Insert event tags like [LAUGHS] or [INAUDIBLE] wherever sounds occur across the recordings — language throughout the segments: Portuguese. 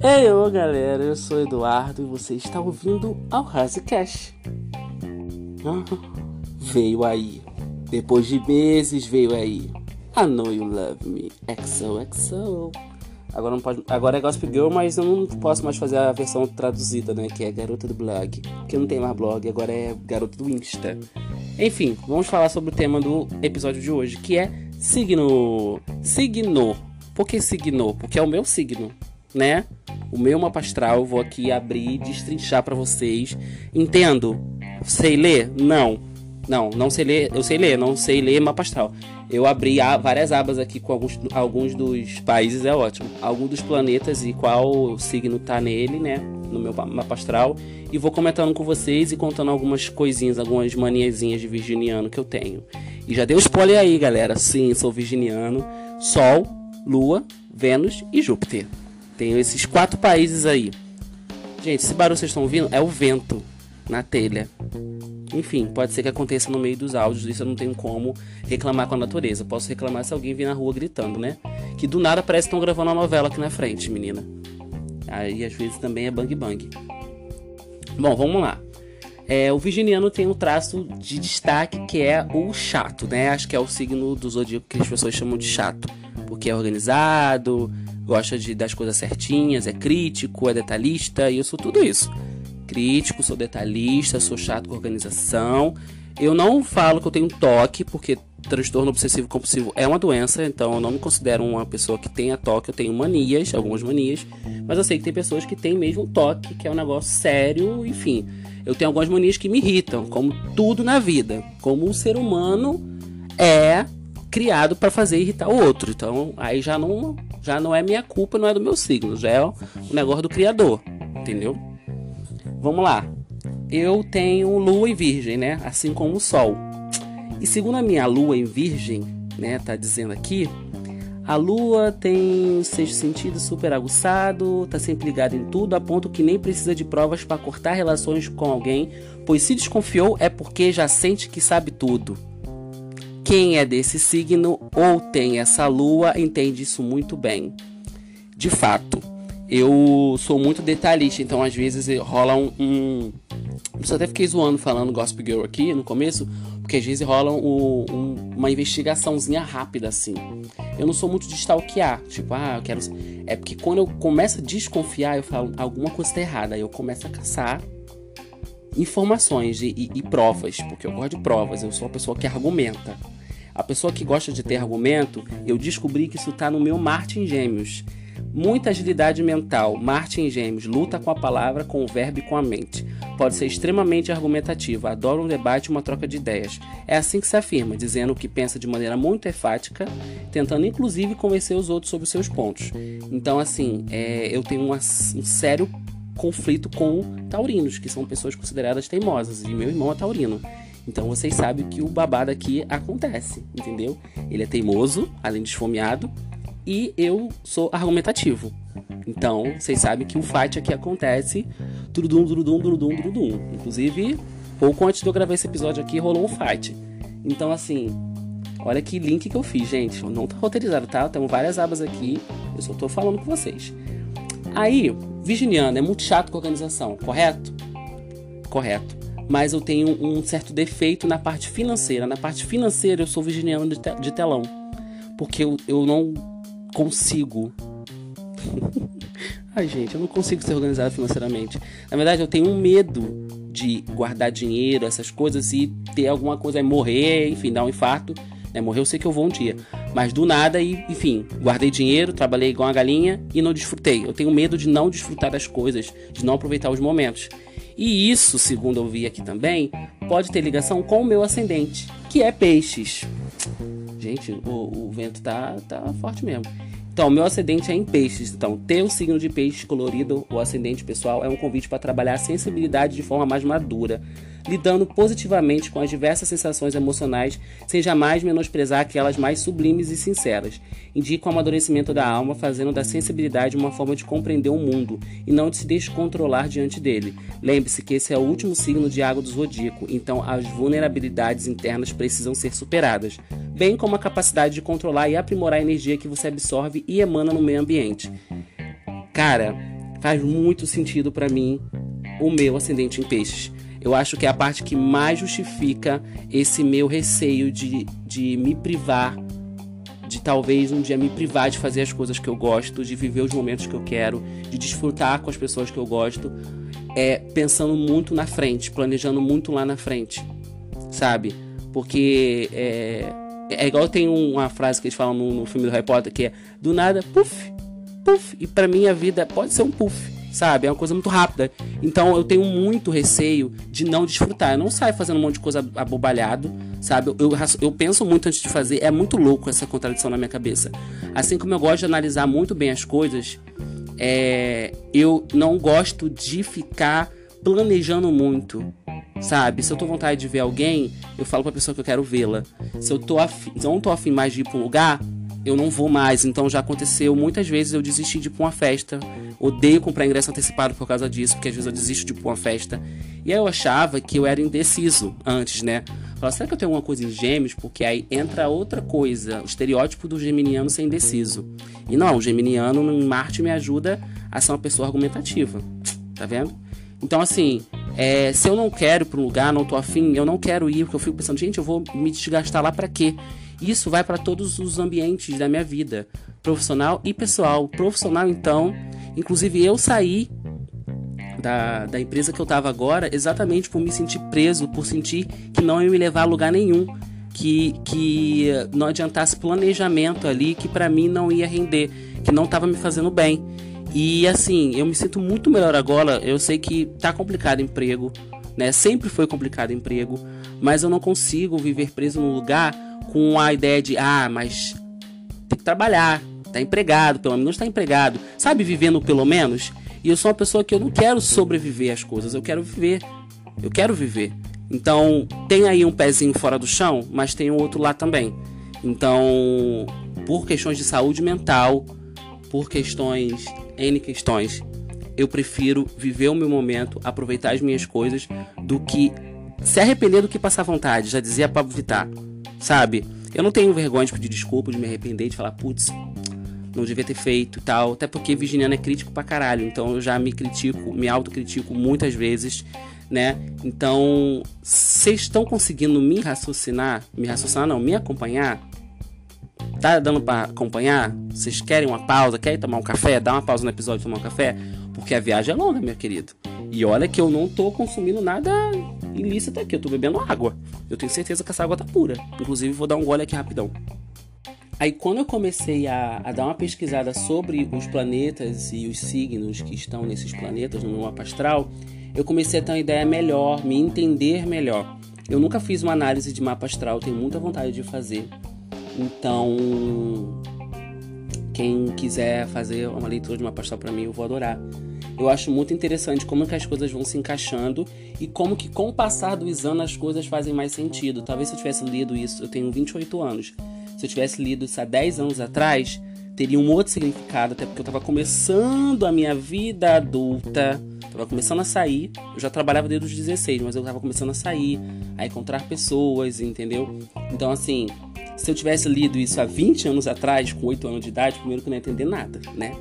Ei, ô galera, eu sou Eduardo e você está ouvindo ao Razecast. Ah, veio aí, depois de meses veio aí. I know you love me, XOXO. Agora não pode, agora é Gospel Girl, mas eu não posso mais fazer a versão traduzida, né, que é garota do blog, porque não tem mais blog, agora é garota do Insta. Enfim, vamos falar sobre o tema do episódio de hoje, que é signo. Signo. Por que signo? Porque é o meu signo né? O meu mapa astral, vou aqui abrir e destrinchar para vocês. Entendo? Sei ler? Não. Não, não sei ler. Eu sei ler, não sei ler mapa astral. Eu abri várias abas aqui com alguns, alguns dos países, é ótimo. Alguns dos planetas e qual signo tá nele, né? No meu mapa astral. E vou comentando com vocês e contando algumas coisinhas, algumas maniazinhas de virginiano que eu tenho. E já deu spoiler aí, galera. Sim, sou virginiano. Sol, Lua, Vênus e Júpiter. Tenho esses quatro países aí. Gente, esse barulho vocês estão ouvindo é o vento na telha. Enfim, pode ser que aconteça no meio dos áudios, isso eu não tenho como reclamar com a natureza. Posso reclamar se alguém vir na rua gritando, né? Que do nada parece que estão gravando uma novela aqui na frente, menina. Aí às vezes também é bang bang. Bom, vamos lá. É, o virginiano tem um traço de destaque que é o chato, né? Acho que é o signo do zodíaco que as pessoas chamam de chato. Porque é organizado, gosta de das coisas certinhas, é crítico, é detalhista, e eu sou tudo isso. Crítico, sou detalhista, sou chato com organização. Eu não falo que eu tenho toque, porque transtorno obsessivo compulsivo é uma doença, então eu não me considero uma pessoa que tenha toque, eu tenho manias, algumas manias, mas eu sei que tem pessoas que têm mesmo toque, que é um negócio sério, enfim. Eu tenho algumas manias que me irritam, como tudo na vida, como o ser humano é criado para fazer irritar o outro. Então, aí já não já não é minha culpa, não é do meu signo, já é o negócio do criador, entendeu? Vamos lá. Eu tenho lua em virgem, né? Assim como o sol. E segundo a minha lua em virgem, né, tá dizendo aqui, a lua tem o sexto sentido super aguçado, tá sempre ligada em tudo, a ponto que nem precisa de provas para cortar relações com alguém, pois se desconfiou é porque já sente que sabe tudo. Quem é desse signo ou tem essa lua entende isso muito bem. De fato, eu sou muito detalhista, então às vezes rola um. um... Eu até fiquei zoando falando Gospel Girl aqui no começo, porque às vezes rola um, um, uma investigaçãozinha rápida assim. Eu não sou muito de stalkear, tipo, ah, eu quero. É porque quando eu começo a desconfiar, eu falo alguma coisa está errada, aí eu começo a caçar informações e, e, e provas, porque eu gosto de provas, eu sou uma pessoa que argumenta. A pessoa que gosta de ter argumento, eu descobri que isso está no meu Marte em Gêmeos. Muita agilidade mental. Marte em Gêmeos luta com a palavra, com o verbo e com a mente. Pode ser extremamente argumentativa, adora um debate e uma troca de ideias. É assim que se afirma, dizendo o que pensa de maneira muito enfática, tentando inclusive convencer os outros sobre os seus pontos. Então, assim, é, eu tenho uma, um sério conflito com taurinos, que são pessoas consideradas teimosas, e meu irmão é taurino. Então vocês sabem que o babado aqui acontece, entendeu? Ele é teimoso, além de esfomeado, e eu sou argumentativo. Então, vocês sabem que o fight aqui acontece durudum, durudum, durudum, durudum. Inclusive, pouco antes de eu gravar esse episódio aqui, rolou um fight. Então, assim, olha que link que eu fiz, gente. Não tá roteirizado, tá? Temos várias abas aqui. Eu só tô falando com vocês. Aí, virginiano é muito chato com organização, correto? Correto mas eu tenho um certo defeito na parte financeira. Na parte financeira, eu sou virginiano de, te de telão, porque eu, eu não consigo. [LAUGHS] Ai, gente, eu não consigo ser organizado financeiramente. Na verdade, eu tenho um medo de guardar dinheiro, essas coisas, e ter alguma coisa, morrer, enfim, dar um infarto. Né? Morrer eu sei que eu vou um dia. Mas do nada, e, enfim, guardei dinheiro, trabalhei igual uma galinha e não desfrutei. Eu tenho medo de não desfrutar das coisas, de não aproveitar os momentos. E isso, segundo eu vi aqui também, pode ter ligação com o meu ascendente, que é peixes. Gente, o, o vento tá, tá forte mesmo. Então, meu ascendente é em peixes. Então, ter o signo de peixes colorido, o ascendente pessoal, é um convite para trabalhar a sensibilidade de forma mais madura, lidando positivamente com as diversas sensações emocionais, sem jamais menosprezar aquelas mais sublimes e sinceras. Indica o amadurecimento da alma, fazendo da sensibilidade uma forma de compreender o mundo e não de se descontrolar diante dele. Lembre-se que esse é o último signo de água do zodíaco, então as vulnerabilidades internas precisam ser superadas, bem como a capacidade de controlar e aprimorar a energia que você absorve e emana no meio ambiente. Cara, faz muito sentido para mim o meu ascendente em peixes. Eu acho que é a parte que mais justifica esse meu receio de, de me privar, de talvez um dia me privar de fazer as coisas que eu gosto, de viver os momentos que eu quero, de desfrutar com as pessoas que eu gosto, é pensando muito na frente, planejando muito lá na frente, sabe? Porque é, é igual tem uma frase que eles falam no, no filme do Harry Potter que é do nada, puff, puff. E para mim a vida pode ser um puff sabe? É uma coisa muito rápida. Então eu tenho muito receio de não desfrutar. Eu não saio fazendo um monte de coisa abobalhado, sabe? Eu, eu, penso muito antes de fazer. É muito louco essa contradição na minha cabeça. Assim como eu gosto de analisar muito bem as coisas, é, eu não gosto de ficar planejando muito. Sabe? Se eu tô com vontade de ver alguém, eu falo pra pessoa que eu quero vê-la. Se eu tô afim, se eu não tô afim mais de ir pra um lugar, eu não vou mais. Então já aconteceu muitas vezes eu desisti de ir pra uma festa. Odeio comprar ingresso antecipado por causa disso, porque às vezes eu desisto de ir pra uma festa. E aí eu achava que eu era indeciso antes, né? Falava, será que eu tenho alguma coisa em gêmeos? Porque aí entra outra coisa, o estereótipo do geminiano ser indeciso. E não, o geminiano em Marte me ajuda a ser uma pessoa argumentativa. Tá vendo? Então, assim, é, se eu não quero ir pra um lugar, não tô afim, eu não quero ir, porque eu fico pensando, gente, eu vou me desgastar lá para quê? Isso vai para todos os ambientes da minha vida, profissional e pessoal. Profissional, então, inclusive eu saí da, da empresa que eu estava agora exatamente por me sentir preso, por sentir que não ia me levar a lugar nenhum. Que, que não adiantasse planejamento ali, que para mim não ia render, que não estava me fazendo bem. E assim, eu me sinto muito melhor agora. Eu sei que tá complicado emprego, né? Sempre foi complicado emprego, mas eu não consigo viver preso num lugar com a ideia de, ah, mas tem que trabalhar, tá empregado, pelo menos tá empregado, sabe, vivendo pelo menos. E eu sou uma pessoa que eu não quero sobreviver às coisas, eu quero viver. Eu quero viver. Então, tem aí um pezinho fora do chão, mas tem um outro lá também. Então, por questões de saúde mental, por questões, N questões, eu prefiro viver o meu momento, aproveitar as minhas coisas, do que se arrepender do que passar vontade, já dizia Pablo Vittar sabe? Eu não tenho vergonha de pedir desculpa, de me arrepender, de falar, putz, não devia ter feito e tal. Até porque Virginiano é crítico pra caralho. Então eu já me critico, me autocritico muitas vezes, né? Então, vocês estão conseguindo me raciocinar? Me raciocinar não, me acompanhar? Tá dando para acompanhar? Vocês querem uma pausa? Querem tomar um café? Dá uma pausa no episódio e tomar um café? Porque a viagem é longa, meu querido. E olha que eu não tô consumindo nada ilícito aqui, eu tô bebendo água. Eu tenho certeza que essa água tá pura. Inclusive, vou dar um gole aqui rapidão. Aí, quando eu comecei a, a, dar uma pesquisada sobre os planetas e os signos que estão nesses planetas no mapa astral, eu comecei a ter uma ideia melhor, me entender melhor. Eu nunca fiz uma análise de mapa astral, tenho muita vontade de fazer. Então, quem quiser fazer uma leitura de mapa astral para mim, eu vou adorar. Eu acho muito interessante como que as coisas vão se encaixando e como que com o passar dos anos as coisas fazem mais sentido. Talvez se eu tivesse lido isso, eu tenho 28 anos. Se eu tivesse lido isso há 10 anos atrás, teria um outro significado, até porque eu estava começando a minha vida adulta, estava começando a sair. Eu já trabalhava desde os 16, mas eu estava começando a sair, a encontrar pessoas, entendeu? Então, assim, se eu tivesse lido isso há 20 anos atrás, com 8 anos de idade, primeiro que eu não ia entender nada, né?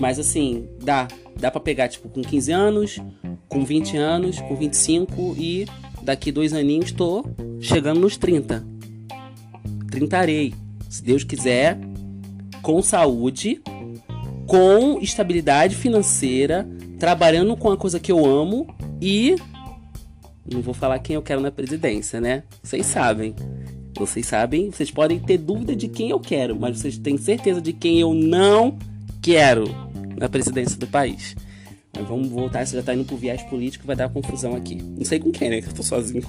Mas assim, dá. Dá pra pegar, tipo, com 15 anos, com 20 anos, com 25 e daqui dois aninhos tô chegando nos 30. 30 arei. Se Deus quiser, com saúde, com estabilidade financeira, trabalhando com a coisa que eu amo e. Não vou falar quem eu quero na presidência, né? Vocês sabem. Vocês sabem, vocês podem ter dúvida de quem eu quero, mas vocês têm certeza de quem eu não quero na presidência do país. Mas vamos voltar, você já tá indo pro viés político, vai dar confusão aqui. Não sei com quem, né? Que eu tô sozinho.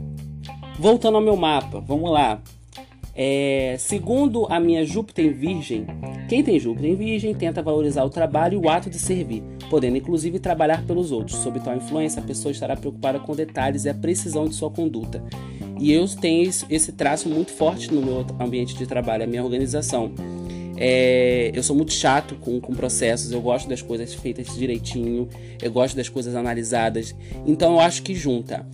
[LAUGHS] Voltando ao meu mapa, vamos lá. É, segundo a minha Júpiter em Virgem, quem tem Júpiter em Virgem tenta valorizar o trabalho e o ato de servir, podendo inclusive trabalhar pelos outros. Sob tal influência, a pessoa estará preocupada com detalhes e a precisão de sua conduta. E eu tenho esse traço muito forte no meu ambiente de trabalho, a minha organização. É, eu sou muito chato com, com processos, eu gosto das coisas feitas direitinho, eu gosto das coisas analisadas. Então eu acho que junta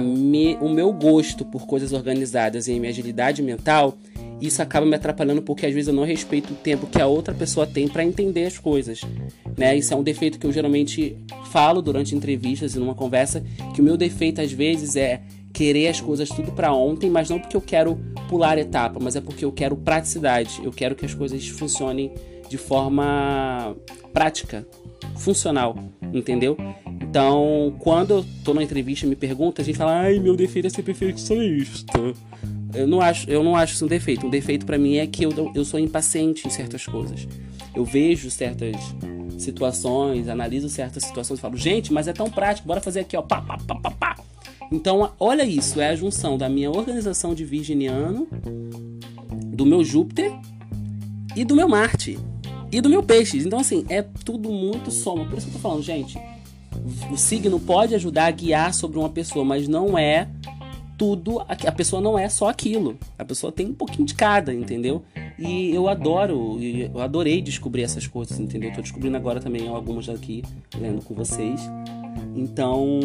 me, o meu gosto por coisas organizadas e a minha agilidade mental isso acaba me atrapalhando porque às vezes eu não respeito o tempo que a outra pessoa tem para entender as coisas, né? Isso é um defeito que eu geralmente falo durante entrevistas e numa conversa, que o meu defeito às vezes é querer as coisas tudo para ontem, mas não porque eu quero pular etapa, mas é porque eu quero praticidade. Eu quero que as coisas funcionem de forma prática, funcional, entendeu? Então, quando eu tô numa entrevista e me pergunta, a gente fala: "Ai, meu defeito é ser perfeccionista". Eu não acho, eu não acho isso um defeito. Um defeito para mim é que eu, eu sou impaciente em certas coisas. Eu vejo certas situações, analiso certas situações e falo: "Gente, mas é tão prático, bora fazer aqui, ó, pá, pá, pá, pá, pá". Então, olha isso, é a junção da minha organização de virginiano, do meu Júpiter e do meu Marte e do meu Peixes. Então, assim, é tudo muito soma. Por isso que eu tô falando, gente, o signo pode ajudar a guiar sobre uma pessoa, mas não é tudo. A pessoa não é só aquilo. A pessoa tem um pouquinho de cada, entendeu? E eu adoro, eu adorei descobrir essas coisas, entendeu? Tô descobrindo agora também algumas aqui, lendo com vocês. Então,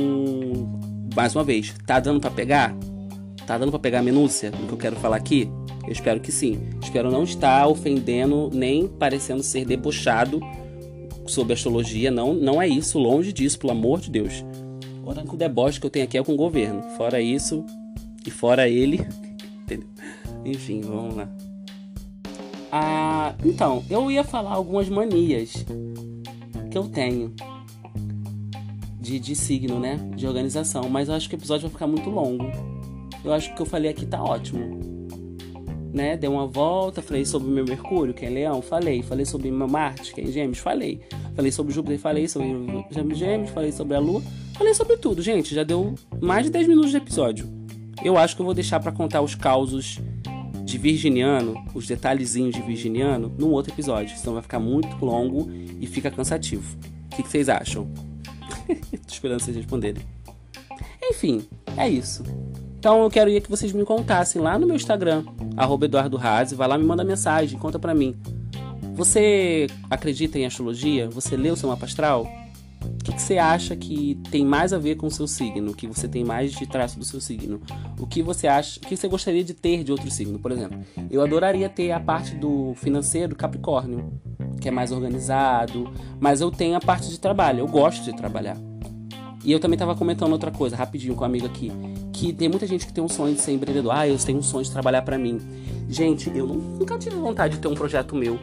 mais uma vez, tá dando para pegar? Tá dando para pegar a minúcia do que eu quero falar aqui? Eu espero que sim. Espero não estar ofendendo nem parecendo ser debochado sobre astrologia. Não, não é isso, longe disso, pelo amor de Deus. O único deboche que eu tenho aqui é com o governo. Fora isso, e fora ele. [LAUGHS] Enfim, vamos lá. Ah, então, eu ia falar algumas manias que eu tenho de, de signo, né? De organização. Mas eu acho que o episódio vai ficar muito longo. Eu acho que o que eu falei aqui tá ótimo. Né? Dei uma volta, falei sobre meu Mercúrio, que é Leão, falei. Falei sobre meu Marte, que é Gêmeos, falei. Falei sobre Júpiter, falei sobre Gêmeos, falei sobre a Lua. Falei sobre tudo, gente. Já deu mais de 10 minutos de episódio. Eu acho que eu vou deixar para contar os causos de virginiano, os detalhezinhos de virginiano, num outro episódio. Senão vai ficar muito longo e fica cansativo. O que, que vocês acham? [LAUGHS] Tô esperando vocês responderem. Enfim, é isso. Então eu queria que vocês me contassem lá no meu Instagram, arroba Eduardo vai lá me manda mensagem, conta pra mim. Você acredita em astrologia? Você leu seu mapa astral? O que, que, você acha que tem mais a ver com o seu signo? O que você tem mais de traço do seu signo? O que você acha, o que você gostaria de ter de outro signo? Por exemplo, eu adoraria ter a parte do financeiro Capricórnio que é mais organizado, mas eu tenho a parte de trabalho, eu gosto de trabalhar. E eu também estava comentando outra coisa, rapidinho, com um amigo aqui, que tem muita gente que tem um sonho de ser empreendedor. Ah, eu tenho um sonho de trabalhar para mim. Gente, eu nunca tive vontade de ter um projeto meu.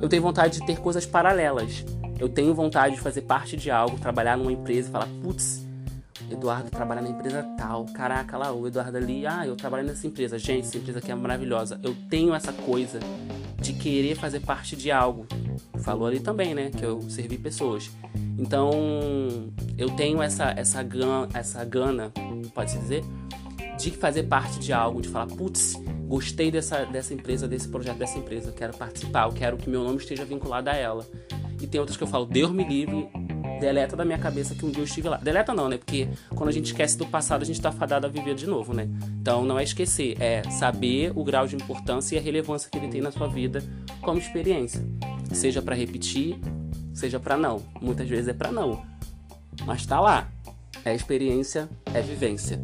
Eu tenho vontade de ter coisas paralelas. Eu tenho vontade de fazer parte de algo, trabalhar numa empresa e falar, putz, Eduardo trabalha na empresa tal. Caraca, lá o Eduardo ali, ah, eu trabalho nessa empresa. Gente, essa empresa aqui é maravilhosa. Eu tenho essa coisa de querer fazer parte de algo. Falou ali também, né? Que eu servi pessoas. Então, eu tenho essa, essa, gana, essa gana, pode-se dizer, de fazer parte de algo, de falar, putz, gostei dessa, dessa empresa, desse projeto dessa empresa, quero participar, eu quero que meu nome esteja vinculado a ela. E tem outras que eu falo, Deus me livre, deleta da minha cabeça que um dia eu estive lá. Deleta não, né? Porque quando a gente esquece do passado, a gente tá fadado a viver de novo, né? Então não é esquecer, é saber o grau de importância e a relevância que ele tem na sua vida como experiência. Seja para repetir, seja para não. Muitas vezes é para não. Mas tá lá. É experiência, é vivência.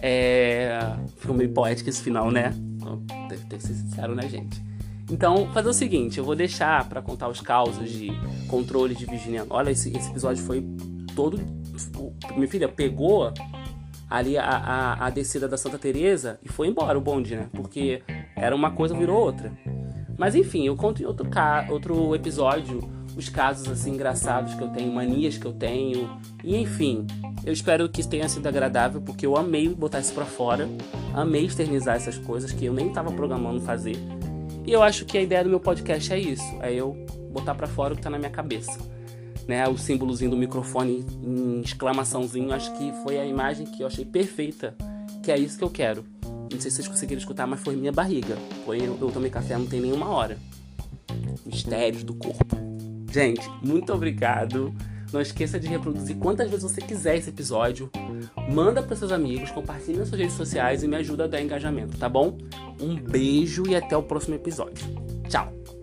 É. Ficou meio poético esse final, né? Deve ter que ser sincero, né, gente? Então, fazer o seguinte, eu vou deixar para contar os causos de controle de virginiano. Olha, esse, esse episódio foi todo. Minha filha pegou ali a, a, a, descida da Santa Teresa e foi embora o bonde, né? Porque era uma coisa virou outra. Mas enfim, eu conto em outro, outro episódio os casos assim engraçados que eu tenho, manias que eu tenho. E enfim, eu espero que tenha sido agradável porque eu amei botar isso para fora, amei externizar essas coisas que eu nem estava programando fazer. E eu acho que a ideia do meu podcast é isso, é eu botar para fora o que tá na minha cabeça. Né, o símbolozinho do microfone em exclamaçãozinho, acho que foi a imagem que eu achei perfeita, que é isso que eu quero. Não sei se vocês conseguiram escutar, mas foi minha barriga. Foi eu, eu tomei café não tem nenhuma hora. Mistérios do corpo. Gente, muito obrigado. Não esqueça de reproduzir quantas vezes você quiser esse episódio. Manda para seus amigos, compartilhe nas suas redes sociais e me ajuda a dar engajamento, tá bom? Um beijo e até o próximo episódio. Tchau!